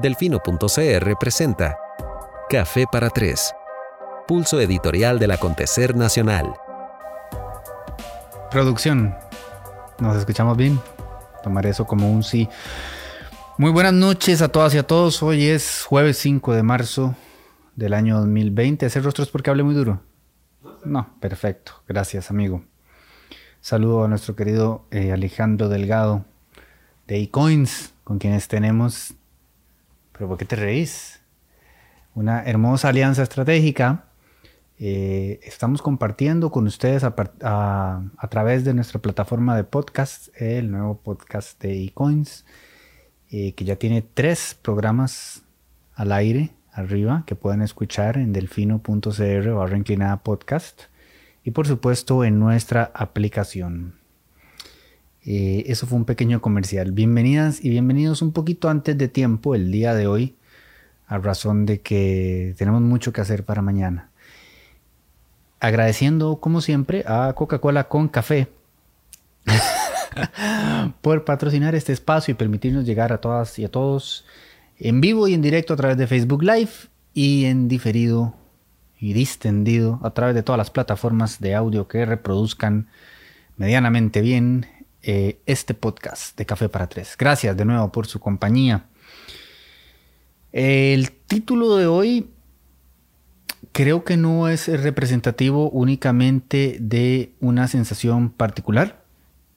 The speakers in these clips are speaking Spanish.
Delfino.cr presenta Café para Tres, pulso editorial del acontecer nacional. Producción, ¿nos escuchamos bien? Tomaré eso como un sí. Muy buenas noches a todas y a todos. Hoy es jueves 5 de marzo del año 2020. ¿Hacer rostros porque hable muy duro? No, perfecto. Gracias, amigo. Saludo a nuestro querido eh, Alejandro Delgado de eCoins, con quienes tenemos pero ¿por qué te reís? Una hermosa alianza estratégica. Eh, estamos compartiendo con ustedes a, través de nuestra plataforma de podcast, el nuevo podcast de eCoins, eh, que ya tiene tres programas al aire arriba que pueden escuchar en delfino.cr barra inclinada podcast y por supuesto en nuestra aplicación. Eh, eso fue un pequeño comercial. Bienvenidas y bienvenidos un poquito antes de tiempo el día de hoy, a razón de que tenemos mucho que hacer para mañana. Agradeciendo, como siempre, a Coca-Cola con café por patrocinar este espacio y permitirnos llegar a todas y a todos en vivo y en directo a través de Facebook Live y en diferido y distendido a través de todas las plataformas de audio que reproduzcan medianamente bien eh, este podcast de Café para Tres. Gracias de nuevo por su compañía. El título de hoy creo que no es representativo únicamente de una sensación particular.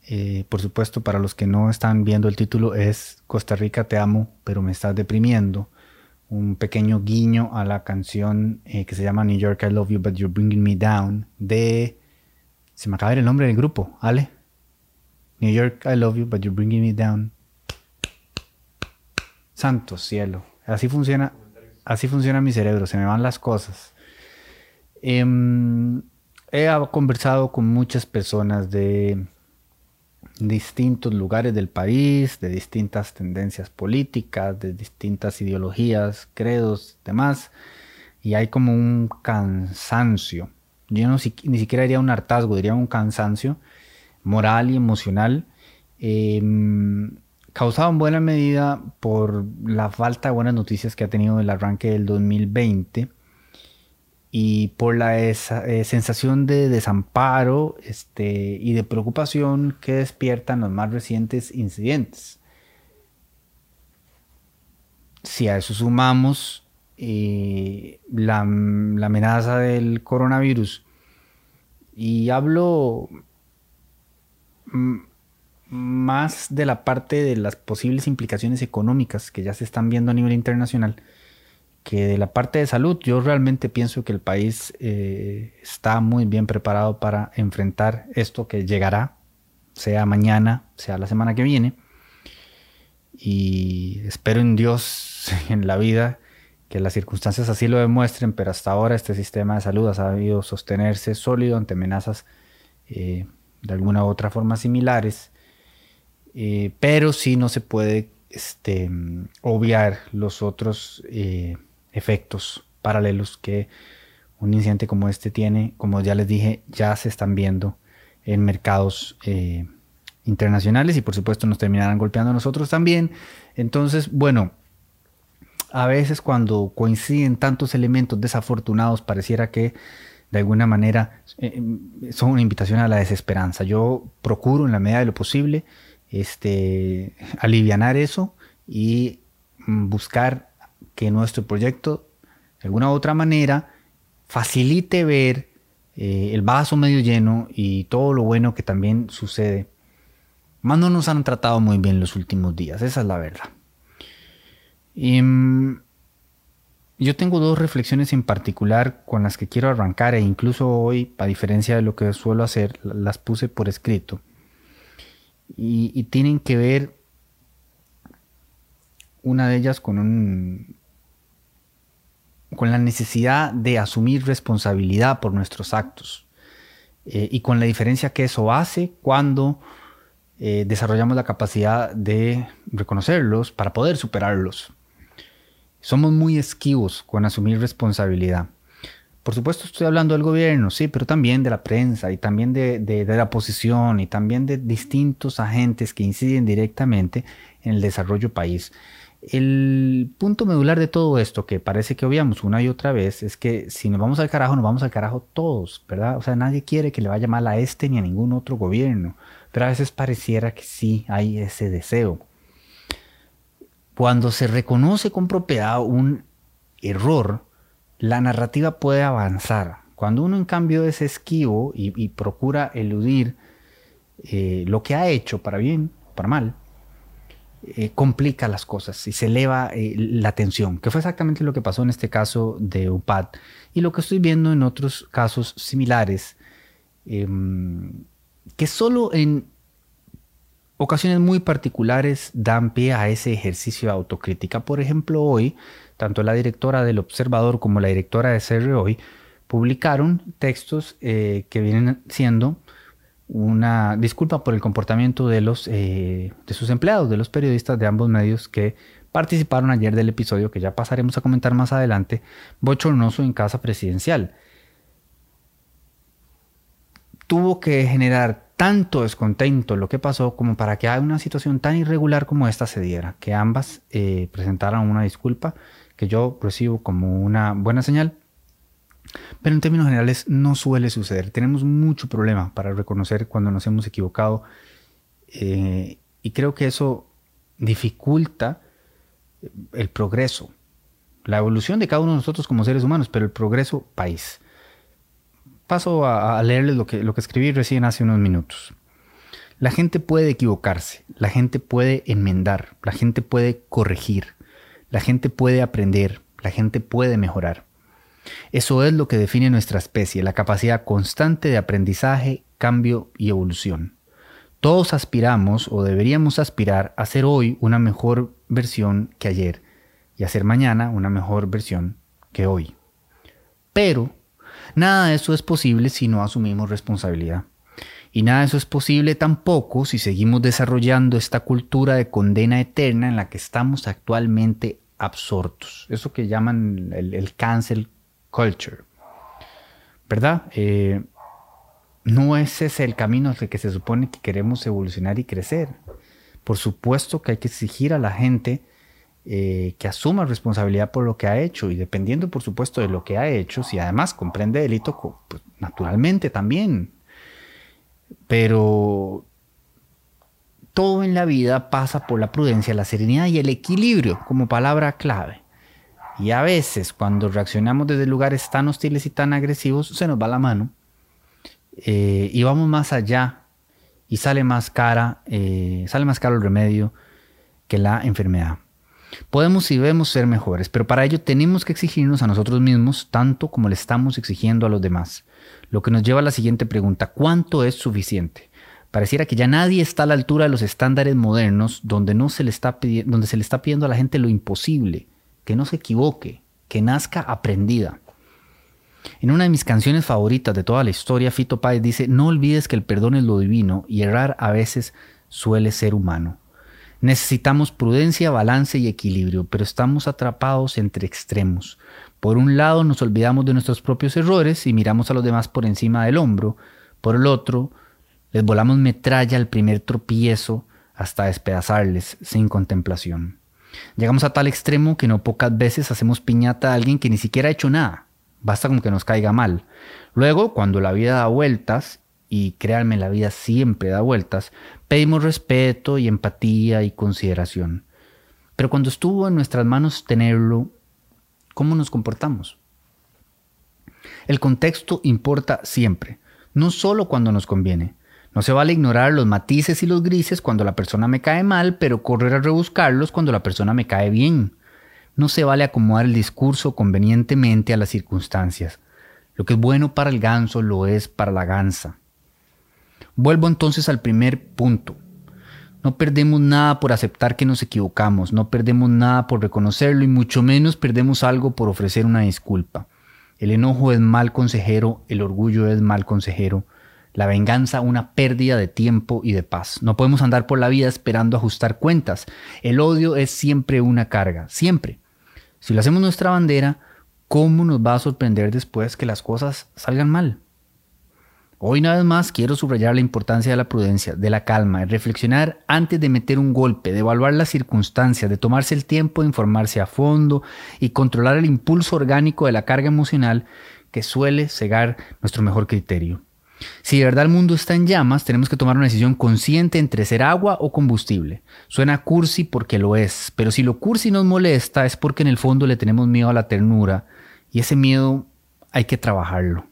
Eh, por supuesto, para los que no están viendo el título es Costa Rica te amo, pero me estás deprimiendo. Un pequeño guiño a la canción eh, que se llama New York I Love You But You're Bringing Me Down de... Se me acaba el nombre del grupo, Ale. New York, I love you, but you're bringing me down. Santo cielo. Así funciona, así funciona mi cerebro, se me van las cosas. Em, he conversado con muchas personas de distintos lugares del país, de distintas tendencias políticas, de distintas ideologías, credos, demás, y hay como un cansancio. Yo no ni siquiera diría un hartazgo, diría un cansancio moral y emocional, em, causado en buena medida por la falta de buenas noticias que ha tenido el arranque del 2020 y por la eh, sensación de desamparo este, y de preocupación que despiertan los más recientes incidentes. Si a eso sumamos eh, la, la amenaza del coronavirus, y hablo más de la parte de las posibles implicaciones económicas que ya se están viendo a nivel internacional que de la parte de salud. Yo realmente pienso que el país eh, está muy bien preparado para enfrentar esto que llegará, sea mañana, sea la semana que viene. Y espero en Dios, en la vida, que las circunstancias así lo demuestren, pero hasta ahora este sistema de salud ha sabido sostenerse sólido ante amenazas eh, de alguna u otra forma similares, eh, pero sí no se puede este, obviar los otros eh, efectos paralelos que un incidente como este tiene, como ya les dije, ya se están viendo en mercados eh, internacionales y por supuesto nos terminarán golpeando a nosotros también. Entonces, bueno, a veces cuando coinciden tantos elementos desafortunados pareciera que de alguna manera eh, son una invitación a la desesperanza. Yo procuro en la medida de lo posible este, alivianar eso y mm, buscar que nuestro proyecto de alguna u otra manera facilite ver eh, el vaso medio lleno y todo lo bueno que también sucede. Más no nos han tratado muy bien los últimos días, esa es la verdad. Mm, yo tengo dos reflexiones en particular con las que quiero arrancar e incluso hoy, a diferencia de lo que suelo hacer, las puse por escrito. Y, tienen que ver una de ellas con un con la necesidad de asumir responsabilidad por nuestros actos eh, y con la diferencia que eso hace cuando eh, desarrollamos la capacidad de reconocerlos para poder superarlos. Somos muy esquivos con asumir responsabilidad. Por supuesto estoy hablando del gobierno, sí, pero también de la prensa y también de, la oposición y también de distintos agentes que inciden directamente en el desarrollo país. El punto medular de todo esto, que parece que obviamos una y otra vez, es que si nos vamos al carajo, nos vamos al carajo todos, ¿verdad? O sea, nadie quiere que le vaya mal a este ni a ningún otro gobierno, pero a veces pareciera que sí hay ese deseo. Cuando se reconoce con propiedad un error, la narrativa puede avanzar. Cuando uno en cambio es esquivo y, procura eludir eh, lo que ha hecho para bien, para mal, eh, complica las cosas y se eleva eh, la tensión, que fue exactamente lo que pasó en este caso de UPAD y lo que estoy viendo en otros casos similares, em, que solo en ocasiones muy particulares dan pie a ese ejercicio de autocrítica. Por ejemplo, hoy, tanto la directora del Observador como la directora de CR Hoy publicaron textos eh, que vienen siendo una disculpa por el comportamiento de, los, eh, de sus empleados, de los periodistas de ambos medios que participaron ayer del episodio que ya pasaremos a comentar más adelante, bochornoso en casa presidencial. Tuvo que generar tanto descontento lo que pasó como para que una situación tan irregular como esta se diera, que ambas eh, presentaran una disculpa que yo recibo como una buena señal pero en términos generales no suele suceder. Tenemos mucho problema para reconocer cuando nos hemos equivocado eh, y creo que eso dificulta el progreso, la evolución de cada uno de nosotros como seres humanos, pero el progreso país. Paso a, leerles lo que, lo que escribí recién hace unos minutos. La gente puede equivocarse, la gente puede enmendar, la gente puede corregir, la gente puede aprender, la gente puede mejorar. Eso es lo que define nuestra especie, la capacidad constante de aprendizaje, cambio y evolución. Todos aspiramos o deberíamos aspirar a ser hoy una mejor versión que ayer y a ser mañana una mejor versión que hoy. Pero nada de eso es posible si no asumimos responsabilidad. Y nada de eso es posible tampoco si seguimos desarrollando esta cultura de condena eterna en la que estamos actualmente absortos. Eso que llaman el, el cancel culture. ¿Verdad? Eh, no ese es el camino el que se supone que queremos evolucionar y crecer. Por supuesto que hay que exigir a la gente eh, que asuma responsabilidad por lo que ha hecho y dependiendo, por supuesto, de lo que ha hecho, si además comprende delito, pues, naturalmente también. Pero todo en la vida pasa por la prudencia, la serenidad y el equilibrio como palabra clave. Y a veces cuando reaccionamos desde lugares tan hostiles y tan agresivos, se nos va la mano eh, y vamos más allá y sale más cara, eh, sale más caro el remedio que la enfermedad. Podemos y debemos ser mejores, pero para ello tenemos que exigirnos a nosotros mismos tanto como le estamos exigiendo a los demás. Lo que nos lleva a la siguiente pregunta, ¿cuánto es suficiente? Pareciera que ya nadie está a la altura de los estándares modernos donde, no se, le está donde se le está pidiendo a la gente lo imposible que no se equivoque, que nazca aprendida. En una de mis canciones favoritas de toda la historia, Fito Páez dice, no olvides que el perdón es lo divino y errar a veces suele ser humano. Necesitamos prudencia, balance y equilibrio, pero estamos atrapados entre extremos. Por un lado nos olvidamos de nuestros propios errores y miramos a los demás por encima del hombro, por el otro les volamos metralla al primer tropiezo hasta despedazarles sin contemplación. Llegamos a tal extremo que no pocas veces hacemos piñata a alguien que ni siquiera ha hecho nada. Basta con que nos caiga mal. Luego, cuando la vida da vueltas, y créanme, la vida siempre da vueltas, pedimos respeto y empatía y consideración. Pero cuando estuvo en nuestras manos tenerlo, ¿cómo nos comportamos? El contexto importa siempre, no solo cuando nos conviene. No se vale ignorar los matices y los grises cuando la persona me cae mal, pero correr a rebuscarlos cuando la persona me cae bien. No se vale acomodar el discurso convenientemente a las circunstancias. Lo que es bueno para el ganso lo es para la gansa. Vuelvo entonces al primer punto. No perdemos nada por aceptar que nos equivocamos, no perdemos nada por reconocerlo y mucho menos perdemos algo por ofrecer una disculpa. El enojo es mal consejero, el orgullo es mal consejero, la venganza una pérdida de tiempo y de paz. No podemos andar por la vida esperando ajustar cuentas. El odio es siempre una carga, siempre. Si lo hacemos nuestra bandera, ¿cómo nos va a sorprender después que las cosas salgan mal? Hoy una vez más quiero subrayar la importancia de la prudencia, de la calma, de reflexionar antes de meter un golpe, de evaluar las circunstancias, de tomarse el tiempo de informarse a fondo y controlar el impulso orgánico de la carga emocional que suele cegar nuestro mejor criterio. Si de verdad el mundo está en llamas, tenemos que tomar una decisión consciente entre ser agua o combustible. Suena cursi porque lo es, pero si lo cursi nos molesta es porque en el fondo le tenemos miedo a la ternura y ese miedo hay que trabajarlo.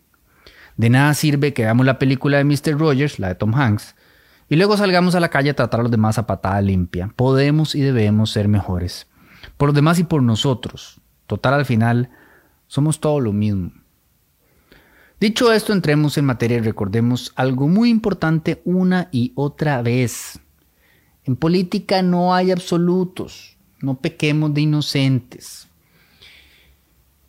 De nada sirve que veamos la película de Mr. Rogers, la de Tom Hanks, y luego salgamos a la calle a tratar a los demás a patada limpia. Podemos y debemos ser mejores. Por los demás y por nosotros. Total, al final, somos todo lo mismo. Dicho esto, entremos en materia y recordemos algo muy importante una y otra vez. En política no hay absolutos. No pequemos de inocentes.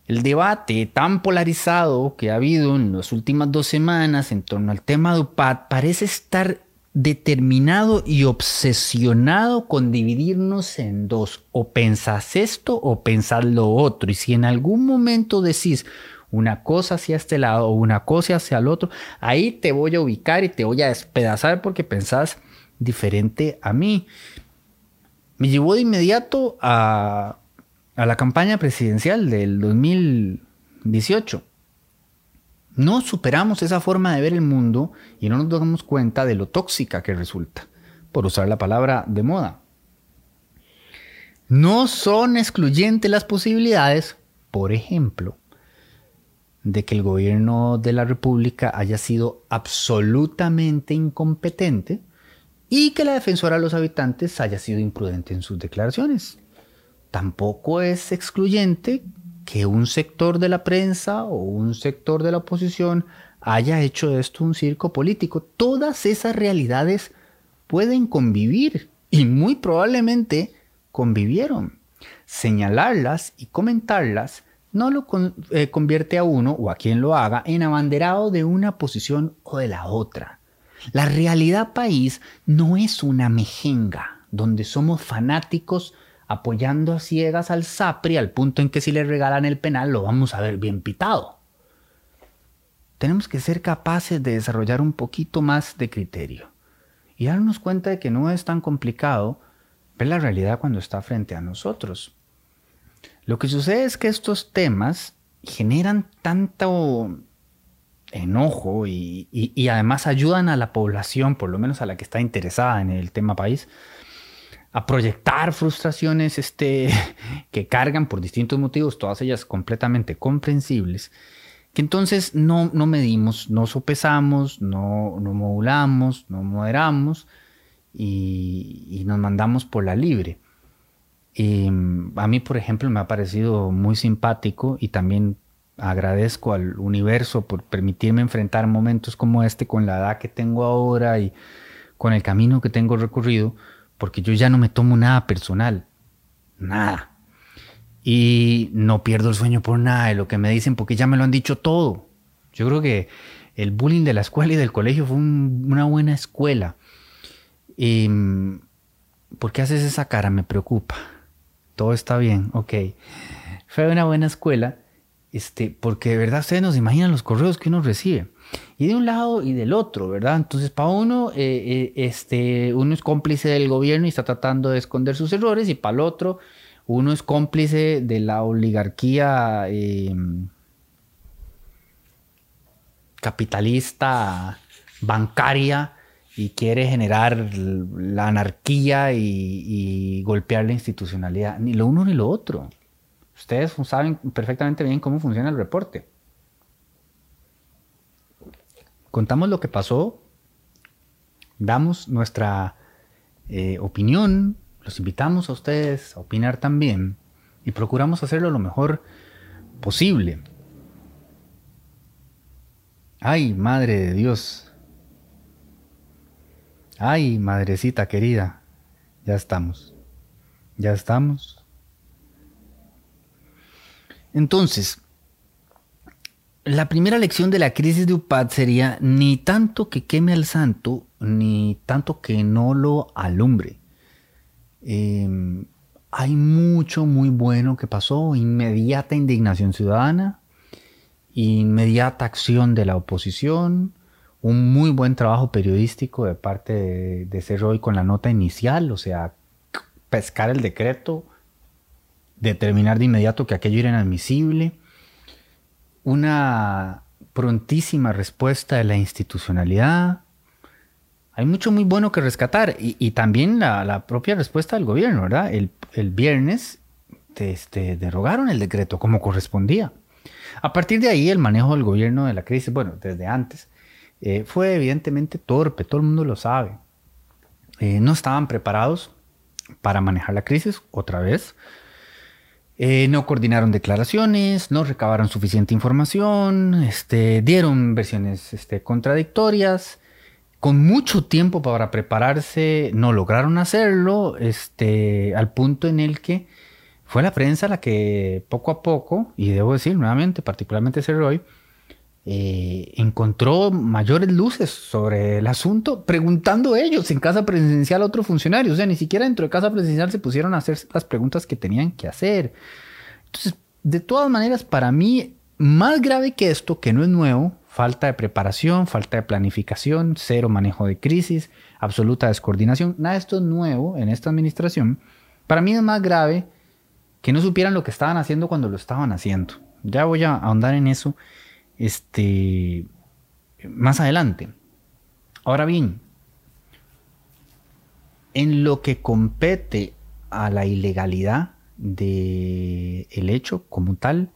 El debate tan polarizado que ha habido en las últimas dos semanas en torno al tema de UPAD parece estar determinado y obsesionado con dividirnos en dos. O pensás esto o pensás lo otro. Y si en algún momento decís una cosa hacia este lado o una cosa hacia el otro, ahí te voy a ubicar y te voy a despedazar porque pensás diferente a mí. Me llevó de inmediato a a la campaña presidencial del 2018. No superamos esa forma de ver el mundo y no nos damos cuenta de lo tóxica que resulta, por usar la palabra de moda. No son excluyentes las posibilidades, por ejemplo, de que el gobierno de la República haya sido absolutamente incompetente y que la defensora de los habitantes haya sido imprudente en sus declaraciones tampoco es excluyente que un sector de la prensa o un sector de la oposición haya hecho de esto un circo político. Todas esas realidades pueden convivir y muy probablemente convivieron. Señalarlas y comentarlas no lo eh, convierte a uno o a quien lo haga en abanderado de una posición o de la otra. La realidad país no es una mejenga donde somos fanáticos apoyando a ciegas al SAPRI al punto en que si le regalan el penal lo vamos a ver bien pitado. Tenemos que ser capaces de desarrollar un poquito más de criterio y darnos cuenta de que no es tan complicado ver la realidad cuando está frente a nosotros. Lo que sucede es que estos temas generan tanto enojo y, y, además ayudan a la población, por lo menos a la que está interesada en el tema país, a proyectar frustraciones este, que cargan por distintos motivos, todas ellas completamente comprensibles, que entonces no, no medimos, no sopesamos, no, no modulamos, no moderamos y, nos mandamos por la libre. Y a mí, por ejemplo, me ha parecido muy simpático y también agradezco al universo por permitirme enfrentar momentos como este con la edad que tengo ahora y con el camino que tengo recorrido porque yo ya no me tomo nada personal, nada. Y no pierdo el sueño por nada de lo que me dicen porque ya me lo han dicho todo. Yo creo que el bullying de la escuela y del colegio fue una buena escuela. Y, ¿Por qué haces esa cara? Me preocupa. Todo está bien, ok. Fue una buena escuela, este, porque de verdad ustedes nos imaginan los correos que uno recibe y de un lado y del otro, ¿verdad? Entonces, para uno, eh, eh, este, uno es cómplice del gobierno y está tratando de esconder sus errores, y para el otro, uno es cómplice de la oligarquía em, capitalista bancaria y quiere generar la anarquía y, y, golpear la institucionalidad. Ni lo uno ni lo otro. Ustedes saben perfectamente bien cómo funciona el reporte contamos lo que pasó, damos nuestra eh, opinión, los invitamos a ustedes a opinar también y procuramos hacerlo lo mejor posible. Ay, Madre de Dios. Ay, Madrecita querida. Ya estamos. Ya estamos. Entonces, la primera lección de la crisis de UPAD sería ni tanto que queme al santo, ni tanto que no lo alumbre. Em, hay mucho muy bueno que pasó, inmediata indignación ciudadana, inmediata acción de la oposición, un muy buen trabajo periodístico de parte de, de con la nota inicial, o sea, pescar el decreto, determinar de inmediato que aquello era inadmisible, una prontísima respuesta de la institucionalidad. Hay mucho muy bueno que rescatar y, también la, propia respuesta del gobierno, ¿verdad? El, viernes este, derogaron el decreto como correspondía. A partir de ahí, el manejo del gobierno de la crisis, bueno, desde antes, eh, fue evidentemente torpe, todo el mundo lo sabe. Eh, no estaban preparados para manejar la crisis, otra vez. Eh, no coordinaron declaraciones, no recabaron suficiente información, este, dieron versiones este, contradictorias. Con mucho tiempo para prepararse, no lograron hacerlo, este, al punto en el que fue la prensa la que poco a poco, y debo decir nuevamente, particularmente Cerroy, eh, encontró mayores luces sobre el asunto, preguntando ellos en casa presidencial a otro funcionario. O sea, ni siquiera dentro de casa presidencial se pusieron a hacer las preguntas que tenían que hacer. Entonces, de todas maneras, para mí, más grave que esto, que no es nuevo, falta de preparación, falta de planificación, cero manejo de crisis, absoluta descoordinación, nada de esto es nuevo en esta administración. Para mí es más grave que no supieran lo que estaban haciendo cuando lo estaban haciendo. Ya voy a ahondar en eso este, más adelante. Ahora bien, en lo que compete a la ilegalidad del el hecho como tal,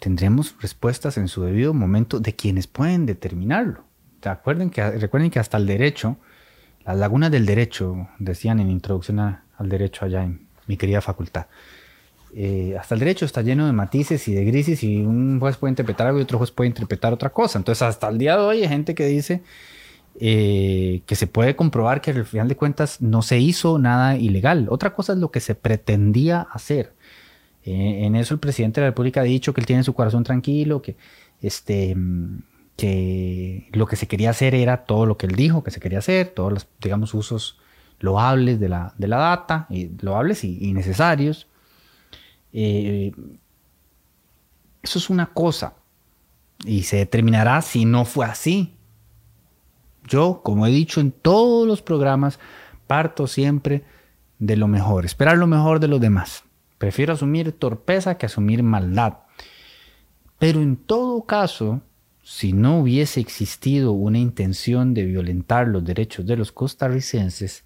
tendremos respuestas en su debido momento de quienes pueden determinarlo. Recuerden que, recuerden que hasta el derecho, las lagunas del derecho, decían en introducción al derecho allá en mi querida facultad, eh, hasta el derecho está lleno de matices y de grises y un juez puede interpretar algo y otro juez puede interpretar otra cosa. Entonces, hasta el día de hoy hay gente que dice eh, que se puede comprobar que al final de cuentas no se hizo nada ilegal. Otra cosa es lo que se pretendía hacer. Eh, en eso el presidente de la República ha dicho que él tiene su corazón tranquilo, que, este, que lo que se quería hacer era todo lo que él dijo que se quería hacer, todos los, digamos, usos loables de la, de la data, y loables y necesarios. Eh, eso es una cosa y se determinará si no fue así. Yo, como he dicho en todos los programas, parto siempre de lo mejor, esperar lo mejor de los demás. Prefiero asumir torpeza que asumir maldad. Pero en todo caso, si no hubiese existido una intención de violentar los derechos de los costarricenses,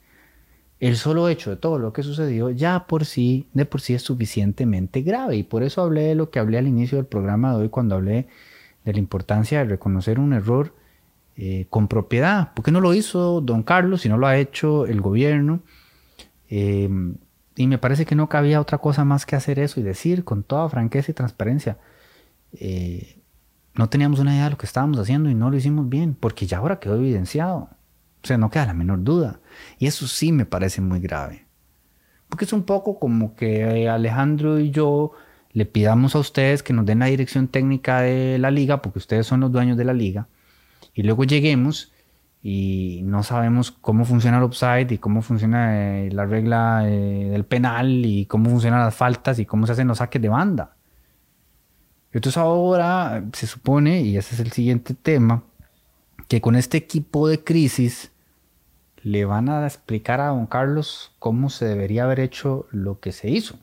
el solo hecho de todo lo que sucedió ya por sí, de por sí es suficientemente grave. Y por eso hablé de lo que hablé al inicio del programa de hoy cuando hablé de la importancia de reconocer un error eh, con propiedad. ¿Por qué no lo hizo don Carlos si no lo ha hecho el gobierno? Eh, y me parece que no cabía otra cosa más que hacer eso y decir con toda franqueza y transparencia, eh, no teníamos una idea de lo que estábamos haciendo y no lo hicimos bien, porque ya ahora quedó evidenciado. Sea, no queda la menor duda. Y eso sí me parece muy grave. Porque es un poco como que Alejandro y yo le pidamos a ustedes que nos den la dirección técnica de la liga, porque ustedes son los dueños de la liga, y luego lleguemos y no sabemos cómo funciona el upside y cómo funciona eh, la regla eh, del penal y cómo funcionan las faltas y cómo se hacen los saques de banda. Entonces ahora se supone, y ese es el siguiente tema, que con este equipo de crisis le van a explicar a don Carlos cómo se debería haber hecho lo que se hizo.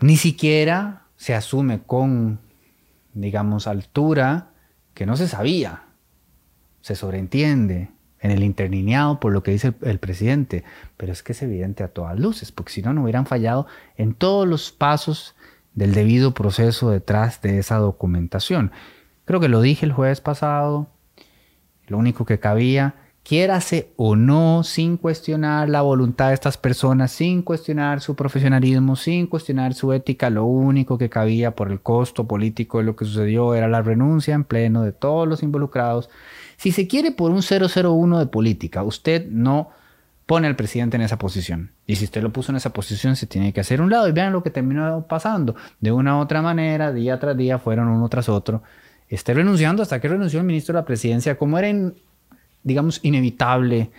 Ni siquiera se asume con, digamos, altura que no se sabía. Se sobreentiende en el interlineado por lo que dice el, presidente, pero es que es evidente a todas luces, porque si no, no hubieran fallado en todos los pasos del debido proceso detrás de esa documentación. Creo que lo dije el jueves pasado. Lo único que cabía, quiérase o no, sin cuestionar la voluntad de estas personas, sin cuestionar su profesionalismo, sin cuestionar su ética, lo único que cabía por el costo político de lo que sucedió era la renuncia en pleno de todos los involucrados. Si se quiere por un 001 de política, usted no pone al presidente en esa posición. Y si usted lo puso en esa posición, se tiene que hacer un lado. Y vean lo que terminó pasando. De una u otra manera, día tras día, fueron uno tras otro esté renunciando hasta que renunció el ministro de la presidencia, como era, digamos, inevitable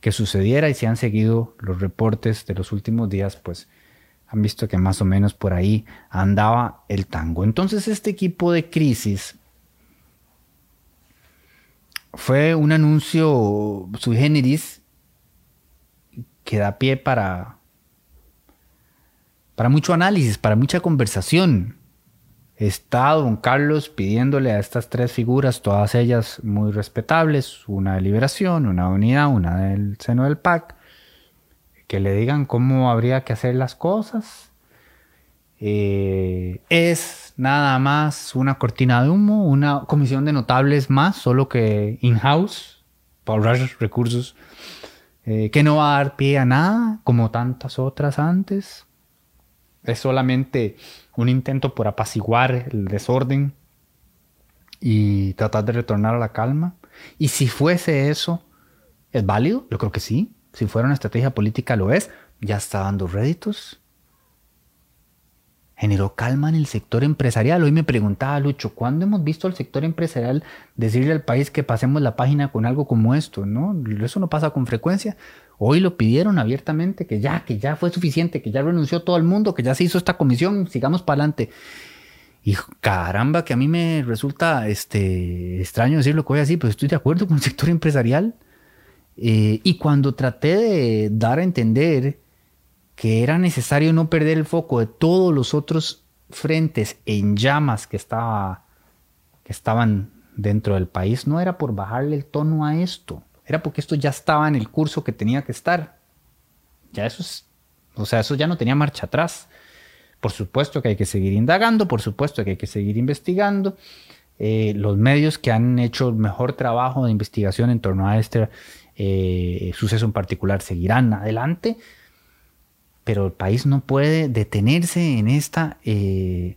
que sucediera y si han seguido los reportes de los últimos días, pues han visto que más o menos por ahí andaba el tango. Entonces este equipo de crisis fue un anuncio sui generis que da pie para, para mucho análisis, para mucha conversación. Está don Carlos pidiéndole a estas tres figuras, todas ellas muy respetables, una de liberación, una de unidad, una del seno del PAC, que le digan cómo habría que hacer las cosas. Eh, es nada más una cortina de humo, una comisión de notables más, solo que in-house, para ahorrar recursos, eh, que no va a dar pie a nada, como tantas otras antes. Es solamente un intento por apaciguar el desorden y tratar de retornar a la calma. Y si fuese eso, ¿es válido? Yo creo que sí. Si fuera una estrategia política, lo es. Ya está dando réditos. Generó calma en el sector empresarial. Hoy me preguntaba Lucho, ¿cuándo hemos visto al sector empresarial decirle al país que pasemos la página con algo como esto? ¿no? Eso no pasa con frecuencia. Hoy lo pidieron abiertamente, que ya, que ya fue suficiente, que ya renunció todo el mundo, que ya se hizo esta comisión, sigamos para adelante. Y caramba, que a mí me resulta este, extraño decir lo que voy a decir, pero estoy de acuerdo con el sector empresarial. Eh, y cuando traté de dar a entender que era necesario no perder el foco de todos los otros frentes en llamas que, estaba, que estaban dentro del país, no era por bajarle el tono a esto era porque esto ya estaba en el curso que tenía que estar. Ya eso es, o sea, eso ya no tenía marcha atrás. Por supuesto que hay que seguir indagando, por supuesto que hay que seguir investigando. Eh, los medios que han hecho el mejor trabajo de investigación en torno a este eh, suceso en particular seguirán adelante, pero el país no puede detenerse en esta, eh,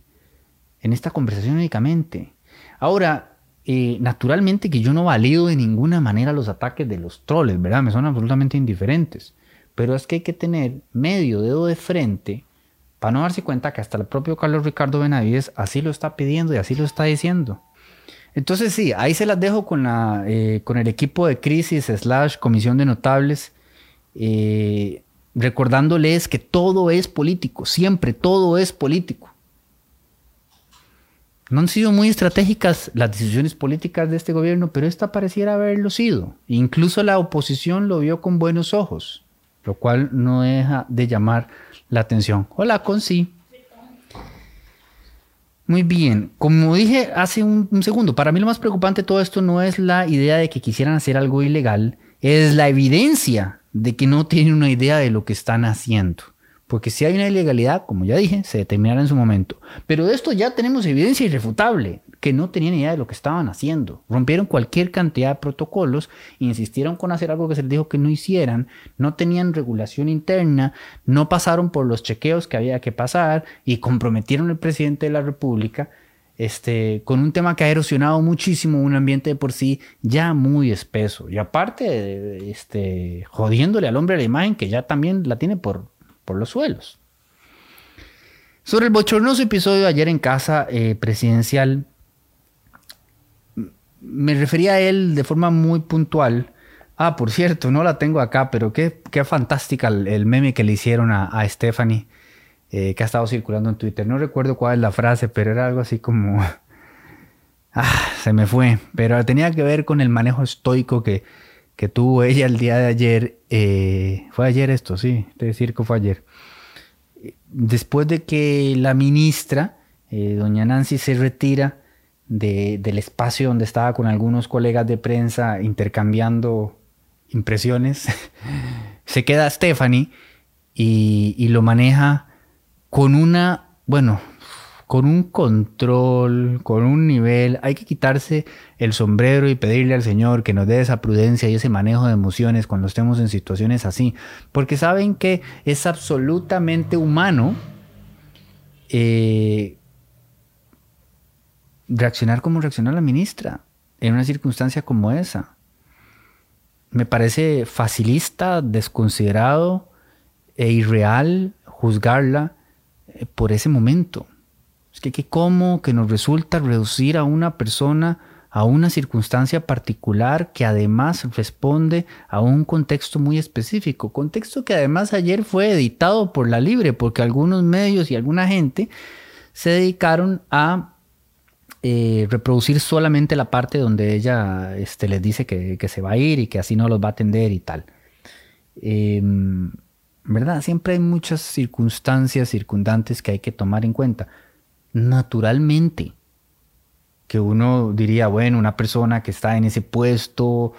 en esta conversación únicamente. Ahora, eh, naturalmente que yo no valido de ninguna manera los ataques de los troles, ¿verdad? Me son absolutamente indiferentes. Pero es que hay que tener medio dedo de frente para no darse cuenta que hasta el propio Carlos Ricardo Benavides así lo está pidiendo y así lo está diciendo. Entonces sí, ahí se las dejo con, la, eh, con el equipo de crisis slash comisión de notables, eh, recordándoles que todo es político, siempre todo es político. No han sido muy estratégicas las decisiones políticas de este gobierno, pero esta pareciera haberlo sido. Incluso la oposición lo vio con buenos ojos, lo cual no deja de llamar la atención. Hola, Conci. Muy bien, como dije hace un, segundo, para mí lo más preocupante de todo esto no es la idea de que quisieran hacer algo ilegal, es la evidencia de que no tienen una idea de lo que están haciendo. Porque si hay una ilegalidad, como ya dije, se determinará en su momento. Pero de esto ya tenemos evidencia irrefutable, que no tenían idea de lo que estaban haciendo. Rompieron cualquier cantidad de protocolos, insistieron con hacer algo que se les dijo que no hicieran, no tenían regulación interna, no pasaron por los chequeos que había que pasar y comprometieron al presidente de la República este, con un tema que ha erosionado muchísimo un ambiente de por sí ya muy espeso. Y aparte, este, jodiéndole al hombre la imagen que ya también la tiene por, por los suelos. Sobre el bochornoso episodio de ayer en casa eh, presidencial, me refería a él de forma muy puntual. Ah, por cierto, no la tengo acá, pero qué, qué fantástica el, meme que le hicieron a, Stephanie, eh, que ha estado circulando en Twitter. No recuerdo cuál es la frase, pero era algo así como... Ah, se me fue. Pero tenía que ver con el manejo estoico que, que tuvo ella el día de ayer, eh, fue ayer esto, sí, de decir que fue ayer. Después de que la ministra, eh, doña Nancy, se retira del espacio donde estaba con algunos colegas de prensa intercambiando impresiones, se queda Stephanie y, y lo maneja con una, bueno, con un control, con un nivel. Hay que quitarse el sombrero y pedirle al Señor que nos dé esa prudencia y ese manejo de emociones cuando estemos en situaciones así. Porque saben que es absolutamente humano eh, reaccionar como reaccionó la ministra en una circunstancia como esa. Me parece facilista, desconsiderado e irreal juzgarla eh, por ese momento. Es que, que cómo que nos resulta reducir a una persona a una circunstancia particular que además responde a un contexto muy específico, contexto que además ayer fue editado por la Libre, porque algunos medios y alguna gente se dedicaron a eh, reproducir solamente la parte donde ella este, les dice que, se va a ir y que así no los va a atender y tal. Em, ¿Verdad? Siempre hay muchas circunstancias circundantes que hay que tomar en cuenta. Naturalmente, que uno diría, bueno, una persona que está en ese puesto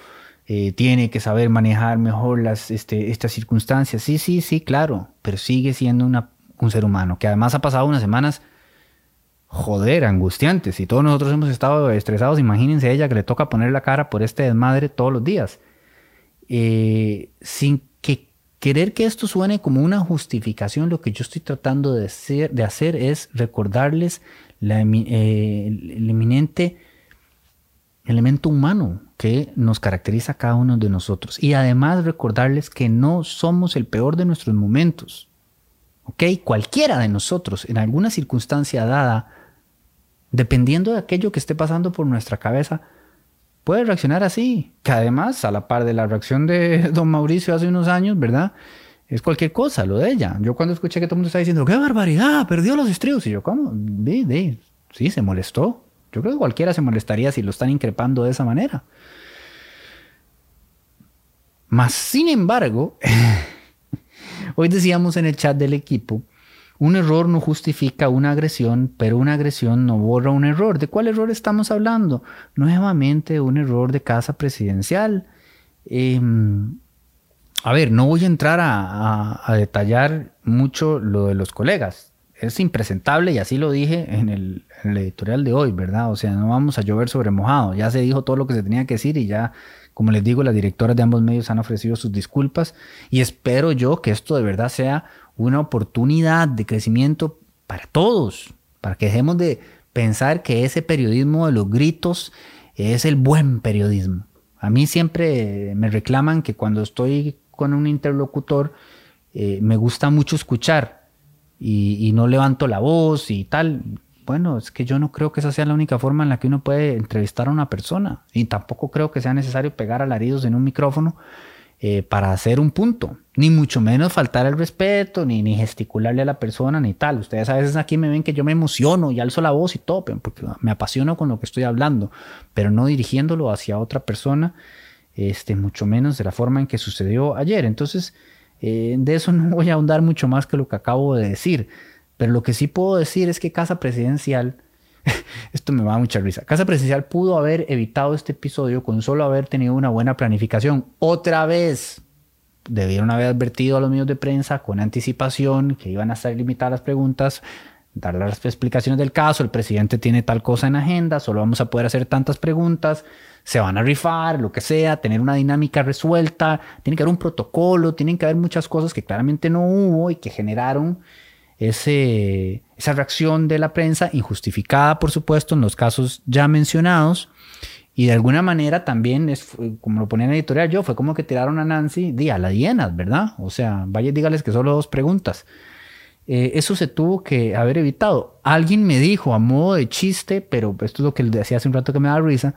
eh, tiene que saber manejar mejor las, este, estas circunstancias. Sí, sí, sí, claro, pero sigue siendo un ser humano, que además ha pasado unas semanas, joder, angustiantes. Y todos nosotros hemos estado estresados, imagínense ella que le toca poner la cara por este desmadre todos los días. Eh, sin querer que esto suene como una justificación, lo que yo estoy tratando de hacer, es recordarles eh, el eminente elemento humano que nos caracteriza a cada uno de nosotros. Y además recordarles que no somos el peor de nuestros momentos. ¿Ok? Cualquiera de nosotros, en alguna circunstancia dada, dependiendo de aquello que esté pasando por nuestra cabeza, puede reaccionar así. Que además, a la par de la reacción de don Mauricio hace unos años, ¿verdad? Es cualquier cosa lo de ella. Yo cuando escuché que todo el mundo estaba diciendo, ¡qué barbaridad! Perdió los estribos. Y yo, ¿cómo? Sí, sí, se molestó. Yo creo que cualquiera se molestaría si lo están increpando de esa manera. Más sin embargo, hoy decíamos en el chat del equipo, un error no justifica una agresión, pero una agresión no borra un error. ¿De cuál error estamos hablando? Nuevamente un error de casa presidencial. Em, a ver, no voy a entrar a, detallar mucho lo de los colegas. Es impresentable y así lo dije en el, en el, editorial de hoy, ¿verdad? O sea, no vamos a llover sobre mojado. Ya se dijo todo lo que se tenía que decir y ya como les digo, las directoras de ambos medios han ofrecido sus disculpas y espero yo que esto de verdad sea una oportunidad de crecimiento para todos, para que dejemos de pensar que ese periodismo de los gritos es el buen periodismo. A mí siempre me reclaman que cuando estoy con un interlocutor eh, me gusta mucho escuchar y, y no levanto la voz y tal bueno, es que yo no creo que esa sea la única forma en la que uno puede entrevistar a una persona. Y tampoco creo que sea necesario pegar alaridos en un micrófono eh, para hacer un punto. Ni mucho menos faltar el respeto, ni, ni gesticularle a la persona, ni tal. Ustedes a veces aquí me ven que yo me emociono y alzo la voz y todo, porque me apasiono con lo que estoy hablando, pero no dirigiéndolo hacia otra persona, este, mucho menos de la forma en que sucedió ayer. Entonces, eh, de eso no voy a ahondar mucho más que lo que acabo de decir. Pero lo que sí puedo decir es que Casa Presidencial, esto me va a mucha risa, Casa Presidencial pudo haber evitado este episodio con solo haber tenido una buena planificación. Otra vez, debieron haber advertido a los medios de prensa con anticipación que iban a estar limitadas las preguntas, dar las explicaciones del caso, el presidente tiene tal cosa en agenda, solo vamos a poder hacer tantas preguntas, se van a rifar, lo que sea, tener una dinámica resuelta, tiene que haber un protocolo, tienen que haber muchas cosas que claramente no hubo y que generaron esa reacción de la prensa, injustificada por supuesto en los casos ya mencionados, y de alguna manera también, es, como lo ponía en la editorial yo, fue como que tiraron a Nancy, di, a la dienas, ¿verdad? O sea, vaya dígales que solo dos preguntas. Eh, eso se tuvo que haber evitado. Alguien me dijo a modo de chiste, pero esto es lo que decía hace un rato que me da risa,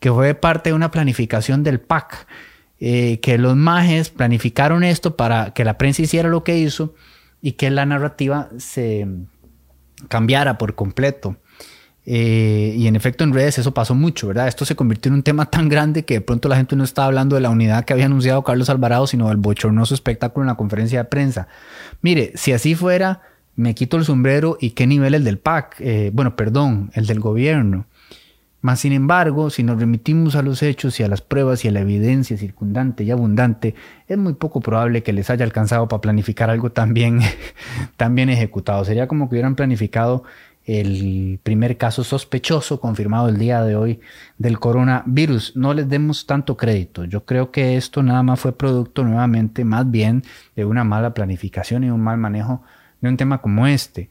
que fue parte de una planificación del PAC, eh, que los majes planificaron esto para que la prensa hiciera lo que hizo y que la narrativa se cambiara por completo. Eh, y en efecto en redes eso pasó mucho, ¿verdad? Esto se convirtió en un tema tan grande que de pronto la gente no estaba hablando de la unidad que había anunciado Carlos Alvarado, sino del bochornoso espectáculo en la conferencia de prensa. Mire, si así fuera, me quito el sombrero y qué nivel el del PAC, eh, bueno, perdón, el del gobierno. Mas, sin embargo, si nos remitimos a los hechos y a las pruebas y a la evidencia circundante y abundante, es muy poco probable que les haya alcanzado para planificar algo tan bien, tan bien ejecutado. Sería como que hubieran planificado el primer caso sospechoso confirmado el día de hoy del coronavirus. No les demos tanto crédito. Yo creo que esto nada más fue producto nuevamente más bien de una mala planificación y un mal manejo de un tema como este.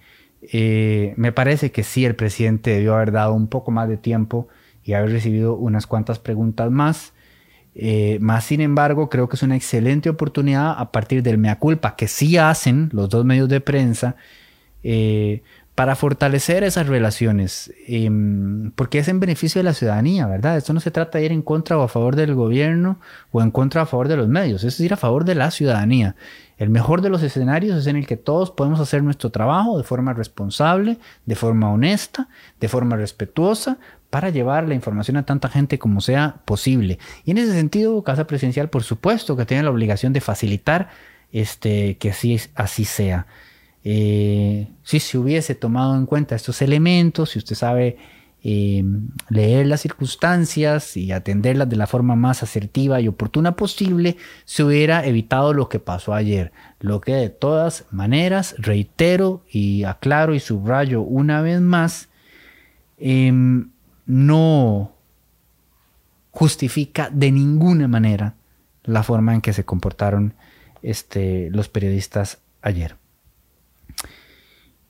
Eh, me parece que sí, el presidente debió haber dado un poco más de tiempo y haber recibido unas cuantas preguntas más. Eh, más sin embargo, creo que es una excelente oportunidad a partir del mea culpa que sí hacen los dos medios de prensa, eh, para fortalecer esas relaciones, em, porque es en beneficio de la ciudadanía, ¿verdad? Esto no se trata de ir en contra o a favor del gobierno o en contra o a favor de los medios, es ir a favor de la ciudadanía. El mejor de los escenarios es en el que todos podemos hacer nuestro trabajo de forma responsable, de forma honesta, de forma respetuosa, para llevar la información a tanta gente como sea posible. Y en ese sentido, Casa Presidencial, por supuesto, que tiene la obligación de facilitar este, que así, así sea. Eh, si se hubiese tomado en cuenta estos elementos, si usted sabe eh, leer las circunstancias y atenderlas de la forma más asertiva y oportuna posible, se hubiera evitado lo que pasó ayer. Lo que de todas maneras, reitero y aclaro y subrayo una vez más, em, no justifica de ninguna manera la forma en que se comportaron este, los periodistas ayer.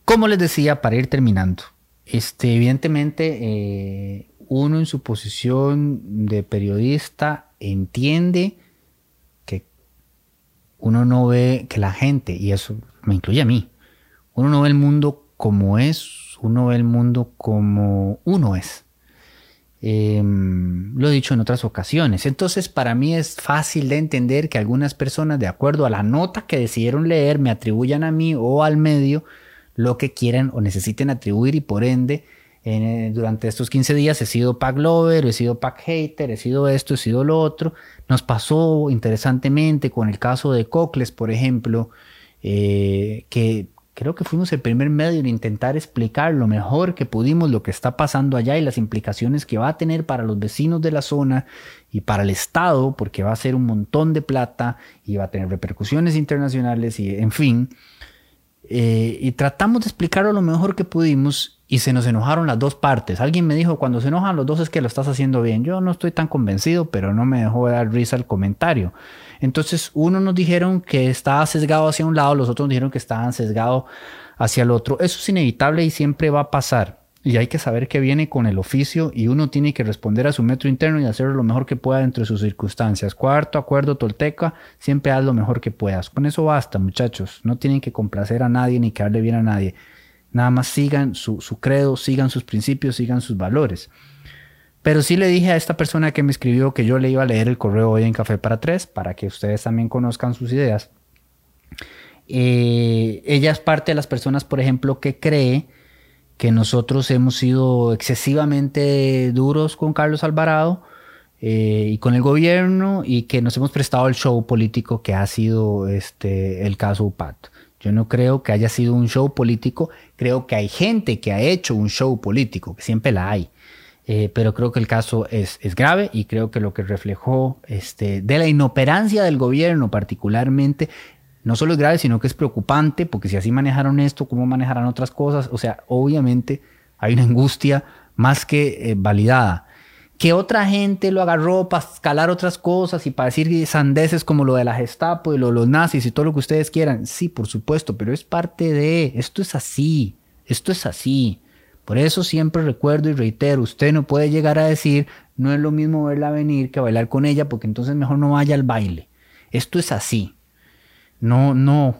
Como les decía, para ir terminando, este, evidentemente eh, uno en su posición de periodista entiende que uno no ve que la gente, y eso me incluye a mí, uno no ve el mundo como es, uno ve el mundo como uno es. Em, lo he dicho en otras ocasiones. Entonces, para mí es fácil de entender que algunas personas, de acuerdo a la nota que decidieron leer, me atribuyan a mí o al medio lo que quieran o necesiten atribuir y por ende, eh, durante estos 15 días he sido pack lover, he sido pack hater, he sido esto, he sido lo otro. Nos pasó interesantemente con el caso de Cocles, por ejemplo, eh, que creo que fuimos el primer medio en intentar explicar lo mejor que pudimos lo que está pasando allá y las implicaciones que va a tener para los vecinos de la zona y para el Estado, porque va a ser un montón de plata y va a tener repercusiones internacionales y en fin. Eh, y tratamos de explicarlo lo mejor que pudimos y se nos enojaron las dos partes. Alguien me dijo, cuando se enojan los dos es que lo estás haciendo bien. Yo no estoy tan convencido, pero no me dejó dar risa el comentario. Entonces, uno nos dijeron que estaba sesgado hacia un lado, los otros nos dijeron que estaban sesgados hacia el otro. Eso es inevitable y siempre va a pasar. Y hay que saber que viene con el oficio y uno tiene que responder a su metro interno y hacer lo mejor que pueda dentro de sus circunstancias. Cuarto acuerdo tolteca, siempre haz lo mejor que puedas. Con eso basta, muchachos. No tienen que complacer a nadie ni quedarle bien a nadie. Nada más sigan su, su credo, sigan sus principios, sigan sus valores. Pero sí le dije a esta persona que me escribió que yo le iba a leer el correo hoy en Café para Tres para que ustedes también conozcan sus ideas. Eh, ella es parte de las personas, por ejemplo, que cree que nosotros hemos sido excesivamente duros con Carlos Alvarado eh, y con el gobierno y que nos hemos prestado el show político que ha sido este, el caso UPAT. Yo no creo que haya sido un show político, creo que hay gente que ha hecho un show político, que siempre la hay. Eh, pero creo que el caso es, es, grave y creo que lo que reflejó este, de la inoperancia del gobierno particularmente, no solo es grave, sino que es preocupante, porque si así manejaron esto, ¿cómo manejarán otras cosas? O sea, obviamente hay una angustia más que eh, validada. Que otra gente lo agarró para escalar otras cosas y para decir sandeces como lo de la Gestapo y lo de los nazis y todo lo que ustedes quieran. Sí, por supuesto, pero es parte de, esto es así, esto es así. Por eso siempre recuerdo y reitero, usted no puede llegar a decir, no es lo mismo verla venir que bailar con ella, porque entonces mejor no vaya al baile. Esto es así. No, no.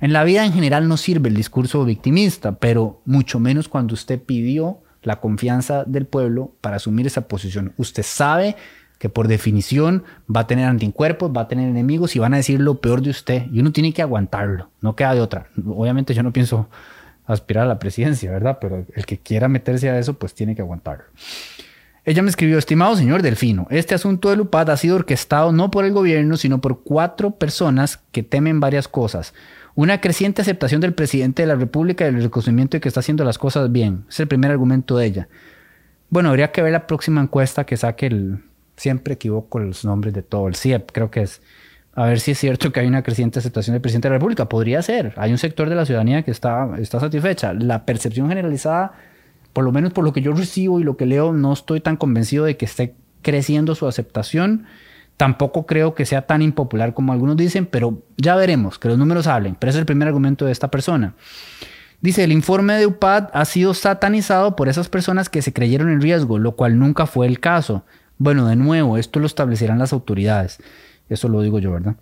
En la vida en general no sirve el discurso victimista, pero mucho menos cuando usted pidió la confianza del pueblo para asumir esa posición. Usted sabe que por definición va a tener anticuerpos, va a tener enemigos y van a decir lo peor de usted y uno tiene que aguantarlo, no queda de otra. Obviamente yo no pienso aspirar a la presidencia, ¿verdad? Pero el que quiera meterse a eso, pues tiene que aguantarlo. Ella me escribió, estimado señor Delfino, este asunto de UPAD ha sido orquestado no por el gobierno, sino por cuatro personas que temen varias cosas. Una creciente aceptación del presidente de la República y el reconocimiento de que está haciendo las cosas bien. Es el primer argumento de ella. Bueno, habría que ver la próxima encuesta que saque el... Siempre equivoco los nombres de todo. El CIEP creo que es a ver si es cierto que hay una creciente aceptación del presidente de la República. Podría ser. Hay un sector de la ciudadanía que está, está satisfecha. La percepción generalizada, por lo menos por lo que yo recibo y lo que leo, no estoy tan convencido de que esté creciendo su aceptación. Tampoco creo que sea tan impopular como algunos dicen, pero ya veremos, que los números hablen. Pero ese es el primer argumento de esta persona. Dice, el informe de UPAD ha sido satanizado por esas personas que se creyeron en riesgo, lo cual nunca fue el caso. Bueno, de nuevo, esto lo establecerán las autoridades. Eso lo digo yo, ¿verdad?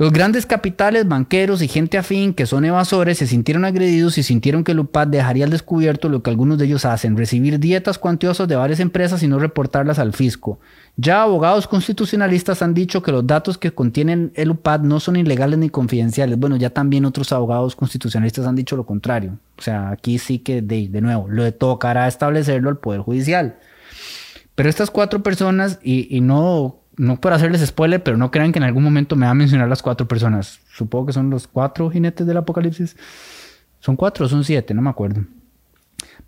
Los grandes capitales, banqueros y gente afín que son evasores se sintieron agredidos y sintieron que el UPAD dejaría al descubierto lo que algunos de ellos hacen, recibir dietas cuantiosas de varias empresas y no reportarlas al fisco. Ya abogados constitucionalistas han dicho que los datos que contienen el UPAD no son ilegales ni confidenciales. Bueno, ya también otros abogados constitucionalistas han dicho lo contrario. O sea, aquí sí que de, de nuevo, lo tocará establecerlo al Poder Judicial. Pero estas cuatro personas, y, y no no por hacerles spoiler, pero no crean que en algún momento me va a mencionar las cuatro personas. Supongo que son los cuatro jinetes del apocalipsis. Son cuatro o son siete, no me acuerdo.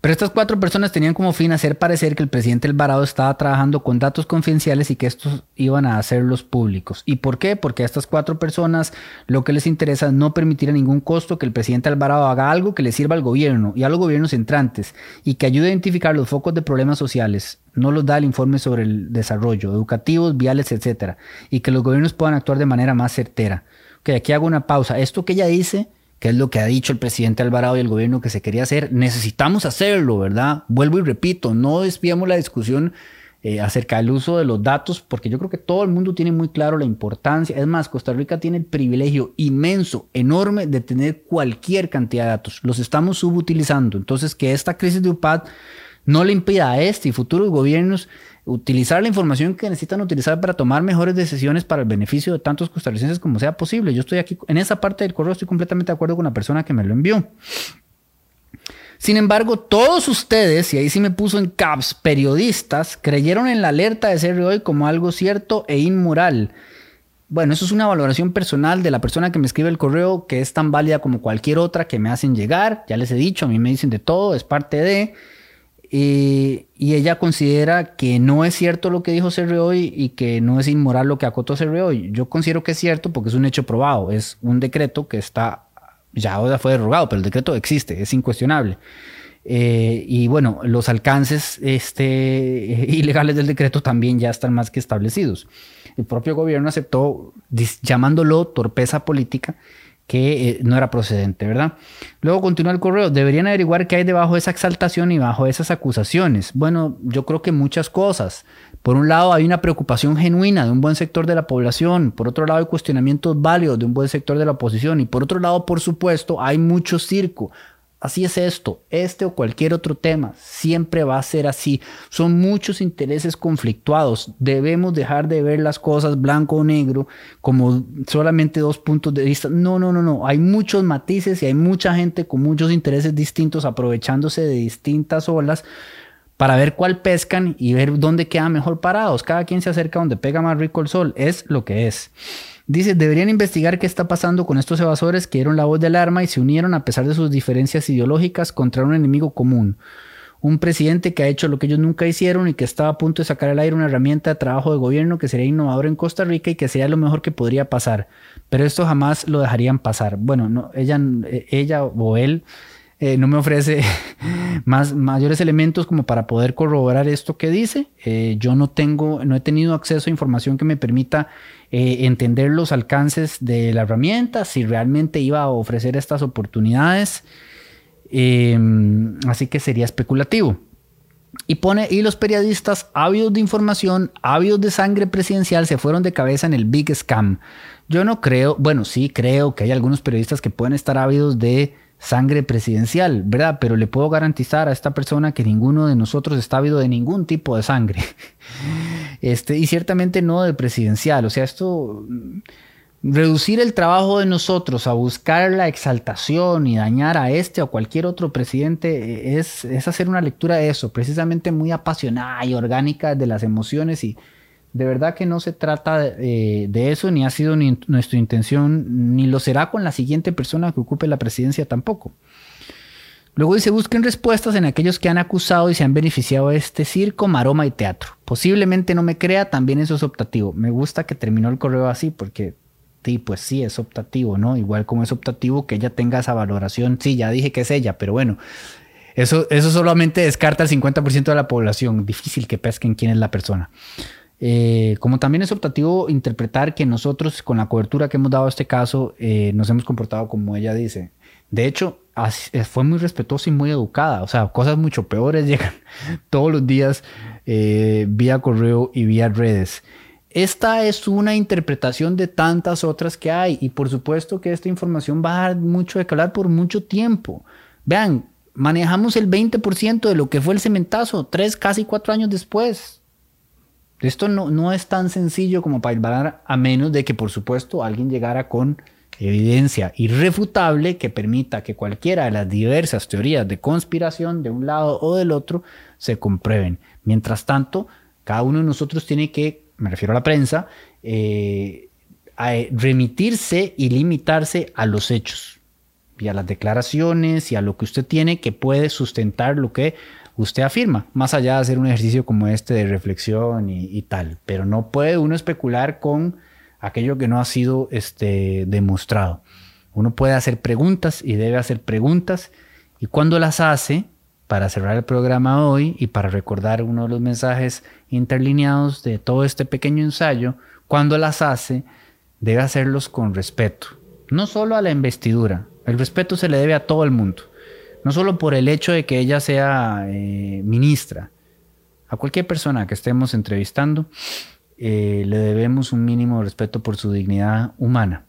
Pero estas cuatro personas tenían como fin hacer parecer que el presidente Alvarado estaba trabajando con datos confidenciales y que estos iban a hacerlos públicos. ¿Y por qué? Porque a estas cuatro personas lo que les interesa es no permitir a ningún costo que el presidente Alvarado haga algo que le sirva al gobierno y a los gobiernos entrantes y que ayude a identificar los focos de problemas sociales. No los da el informe sobre el desarrollo, educativos, viales, etc. Y que los gobiernos puedan actuar de manera más certera. Ok, aquí hago una pausa. Esto que ella dice que es lo que ha dicho el presidente Alvarado y el gobierno que se quería hacer, necesitamos hacerlo, ¿verdad? Vuelvo y repito, no desviamos la discusión eh, acerca del uso de los datos, porque yo creo que todo el mundo tiene muy claro la importancia. Es más, Costa Rica tiene el privilegio inmenso, enorme, de tener cualquier cantidad de datos. Los estamos subutilizando. Entonces, que esta crisis de UPAD no le impida a este y futuros gobiernos utilizar la información que necesitan utilizar para tomar mejores decisiones para el beneficio de tantos costarricenses como sea posible. Yo estoy aquí, en esa parte del correo estoy completamente de acuerdo con la persona que me lo envió. Sin embargo, todos ustedes, y ahí sí me puso en caps, periodistas, creyeron en la alerta de ser hoy como algo cierto e inmoral. Bueno, eso es una valoración personal de la persona que me escribe el correo, que es tan válida como cualquier otra que me hacen llegar. Ya les he dicho, a mí me dicen de todo, es parte de y ella considera que no es cierto lo que dijo hoy y que no es inmoral lo que acotó hoy. Yo considero que es cierto porque es un hecho probado, es un decreto que está, ya ahora fue derogado, pero el decreto existe, es incuestionable. Eh, y bueno, los alcances este, ilegales del decreto también ya están más que establecidos. El propio gobierno aceptó llamándolo torpeza política que eh, no era procedente, ¿verdad? Luego continúa el correo, deberían averiguar qué hay debajo de esa exaltación y bajo esas acusaciones. Bueno, yo creo que muchas cosas. Por un lado hay una preocupación genuina de un buen sector de la población, por otro lado hay cuestionamientos válidos de un buen sector de la oposición y por otro lado, por supuesto, hay mucho circo, Así es esto, este o cualquier otro tema, siempre va a ser así. Son muchos intereses conflictuados. Debemos dejar de ver las cosas blanco o negro como solamente dos puntos de vista. No, no, no, no. Hay muchos matices y hay mucha gente con muchos intereses distintos aprovechándose de distintas olas para ver cuál pescan y ver dónde quedan mejor parados. Cada quien se acerca donde pega más rico el sol. Es lo que es. Dice, deberían investigar qué está pasando con estos evasores que dieron la voz de alarma y se unieron a pesar de sus diferencias ideológicas contra un enemigo común. Un presidente que ha hecho lo que ellos nunca hicieron y que estaba a punto de sacar al aire una herramienta de trabajo de gobierno que sería innovador en Costa Rica y que sería lo mejor que podría pasar. Pero esto jamás lo dejarían pasar. Bueno, no, ella, ella o él eh, no me ofrece más, mayores elementos como para poder corroborar esto que dice. Eh, yo no tengo, no he tenido acceso a información que me permita eh, entender los alcances de la herramienta, si realmente iba a ofrecer estas oportunidades. Em, así que sería especulativo. Y pone, y los periodistas ávidos de información, ávidos de sangre presidencial, se fueron de cabeza en el Big Scam. Yo no creo, bueno, sí creo que hay algunos periodistas que pueden estar ávidos de sangre presidencial, ¿verdad? Pero le puedo garantizar a esta persona que ninguno de nosotros está ávido de ningún tipo de sangre. Este, y ciertamente no de presidencial. O sea, esto, reducir el trabajo de nosotros a buscar la exaltación y dañar a este o cualquier otro presidente es, es hacer una lectura de eso, precisamente muy apasionada y orgánica de las emociones y de verdad que no se trata de, eso, ni ha sido ni nuestra intención, ni lo será con la siguiente persona que ocupe la presidencia tampoco. Luego dice, busquen respuestas en aquellos que han acusado y se han beneficiado de este circo, maroma y teatro. Posiblemente no me crea, también eso es optativo. Me gusta que terminó el correo así porque, sí, pues sí, es optativo, ¿no? Igual como es optativo que ella tenga esa valoración. Sí, ya dije que es ella, pero bueno, eso, eso solamente descarta el 50% de la población. Difícil que pesquen quién es la persona. Eh, como también es optativo interpretar que nosotros, con la cobertura que hemos dado a este caso, eh, nos hemos comportado como ella dice. De hecho, eh, fue muy respetuosa y muy educada. O sea, cosas mucho peores llegan todos los días vía correo y vía redes. esta es una interpretación de tantas otras que hay y por supuesto que esta información va a dar mucho de hablar por mucho tiempo. Vean, manejamos el 20% de lo que fue el cementazo, tres, casi cuatro años después. Esto no, no es tan sencillo como para ir a menos de que por supuesto alguien llegara con evidencia irrefutable que permita que cualquiera de las diversas teorías de conspiración de un lado o del otro se comprueben. Mientras tanto, cada uno de nosotros tiene que me refiero a la prensa, eh, a remitirse y limitarse a los hechos y a las declaraciones y a lo que usted tiene que puede sustentar lo que usted afirma, más allá de hacer un ejercicio como este de reflexión y, tal. Pero no puede uno especular con aquello que no ha sido este, demostrado. Uno puede hacer preguntas y debe hacer preguntas y cuando las hace, para cerrar el programa hoy y para recordar uno de los mensajes interlineados de todo este pequeño ensayo, cuando las hace, debe hacerlos con respeto. No solo a la investidura, el respeto se le debe a todo el mundo. No solo por el hecho de que ella sea eh, ministra. A cualquier persona que estemos entrevistando, eh, le debemos un mínimo de respeto por su dignidad humana.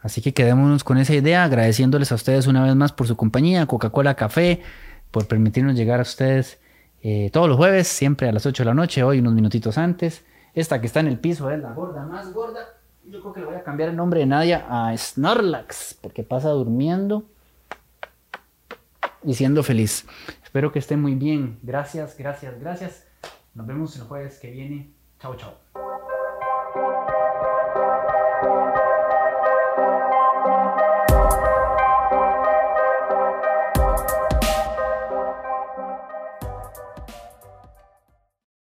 Así que quedémonos con esa idea, agradeciéndoles a ustedes una vez más por su compañía, Coca-Cola Café, por permitirnos llegar a ustedes eh, todos los jueves, siempre a las 8 de la noche, hoy unos minutitos antes. Esta que está en el piso es la gorda más gorda. Yo creo que le voy a cambiar el nombre de Nadia a Snorlax, porque pasa durmiendo y siendo feliz. Espero que esté muy bien. Gracias, gracias, gracias. Nos vemos el jueves que viene. Chao, chao.